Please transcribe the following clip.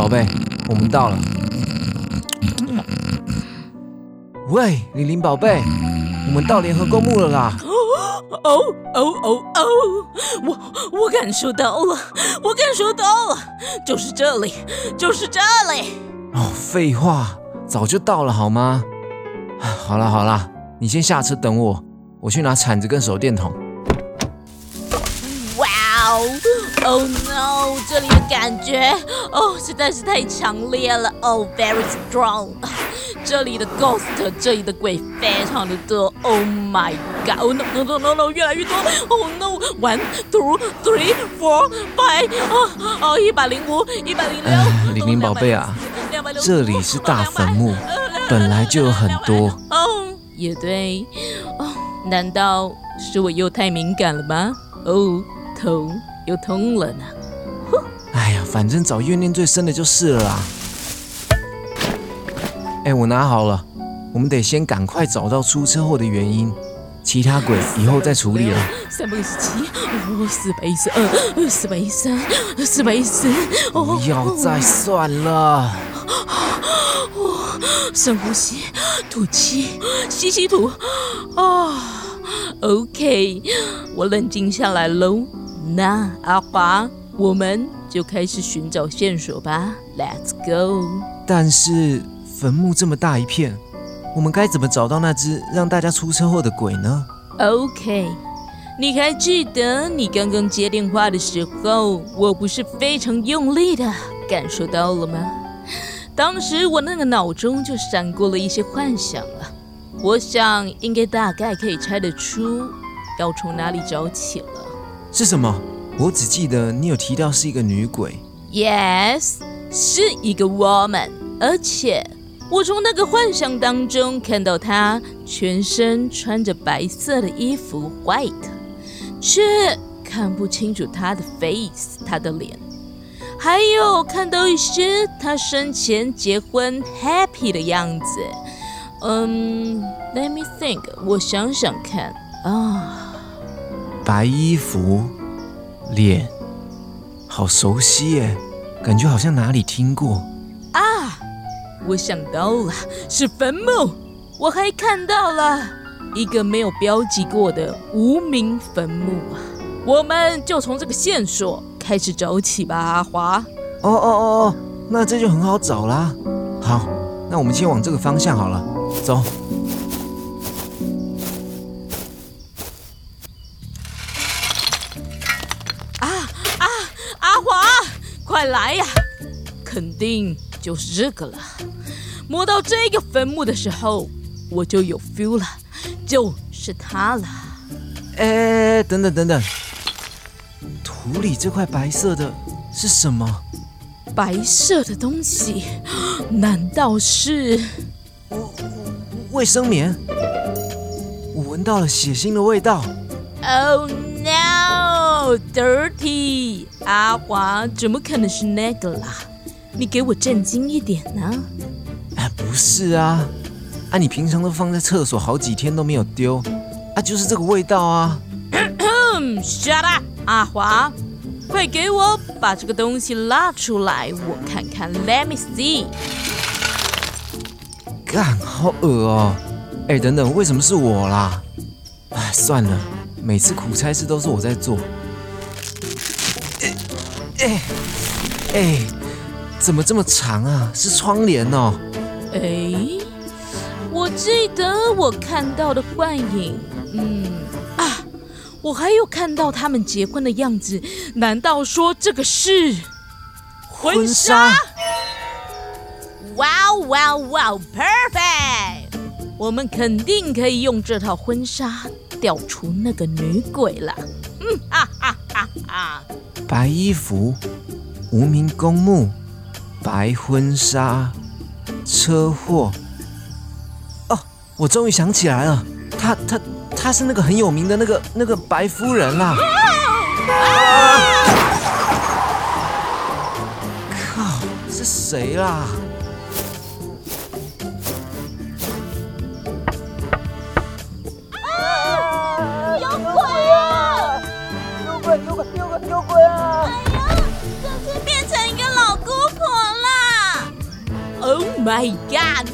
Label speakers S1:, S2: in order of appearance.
S1: 宝贝，我们到了。喂，玲玲宝贝，我们到联合公墓了啦！
S2: 哦哦哦哦！我我感受到了，我感受到了，就是这里，就是这里。
S1: 哦，废话，早就到了好吗？好了好了，你先下车等我，我去拿铲子跟手电筒。
S2: 哇哦！Oh no！这里的感觉哦实在是太强烈了。Oh very strong！这里的 ghost，这里的鬼非常的多。Oh my god！Oh no no no no no！越来越多。Oh no！One two three four five！哦哦，一百零五，一百零六。
S1: 玲玲宝贝啊，这里是大坟墓，本来就有很多。
S2: 哦，也对。哦，难道是我又太敏感了吗？哦。头又痛了呢。
S1: 哎呀，反正找怨念最深的就是了啦。哎，我拿好了，我们得先赶快找到出车祸的原因，其他鬼以后再处理了。
S2: 三百一十七，四百一十二，四百一十三，四百一十四。
S1: 不要再算了。
S2: 深呼吸，吐气，吸吸吐。啊，OK，我冷静下来喽。那阿华，我们就开始寻找线索吧。Let's go。
S1: 但是坟墓这么大一片，我们该怎么找到那只让大家出车祸的鬼呢
S2: ？OK，你还记得你刚刚接电话的时候，我不是非常用力的感受到了吗？当时我那个脑中就闪过了一些幻想了。我想应该大概可以猜得出要从哪里找起了。
S1: 是什么？我只记得你有提到是一个女鬼。
S2: Yes，是一个 woman，而且我从那个幻想当中看到她全身穿着白色的衣服 （white），却看不清楚她的 face，她的脸，还有看到一些她生前结婚 happy 的样子。嗯，Let me think，我想想看啊。
S1: 白衣服，脸，好熟悉耶，感觉好像哪里听过
S2: 啊！我想到了，是坟墓。我还看到了一个没有标记过的无名坟墓啊！我们就从这个线索开始找起吧，阿华。
S1: 哦哦哦哦，那这就很好找啦。好，那我们先往这个方向好了，走。
S2: 快来呀！肯定就是这个了。摸到这个坟墓的时候，我就有 feel 了，就是它了。
S1: 哎，等等等等，土里这块白色的是什么？
S2: 白色的东西，难道是
S1: 卫生棉？我闻到了血腥的味道。
S2: Oh no, dirty！阿华，怎么可能是那个啦？你给我震惊一点呢！
S1: 哎，不是啊，啊，你平常都放在厕所好几天都没有丢，啊，就是这个味道啊！
S2: Shut up，阿华，快给我把这个东西拉出来，我看看。Let me see。
S1: 干，好恶哦！哎，等等，为什么是我啦？哎，算了，每次苦差事都是我在做。哎哎，怎么这么长啊？是窗帘哦。
S2: 哎，我记得我看到的幻影，嗯啊，我还有看到他们结婚的样子。难道说这个是
S1: 婚纱？
S2: 哇哇哇，perfect！我们肯定可以用这套婚纱调出那个女鬼了。嗯哈哈哈
S1: 哈。白衣服，无名公墓，白婚纱，车祸。哦，我终于想起来了，她她她是那个很有名的那个那个白夫人啦！靠，是谁啦？
S2: 有个妖怪！哎呀，真是变成一个老姑婆了！Oh my god！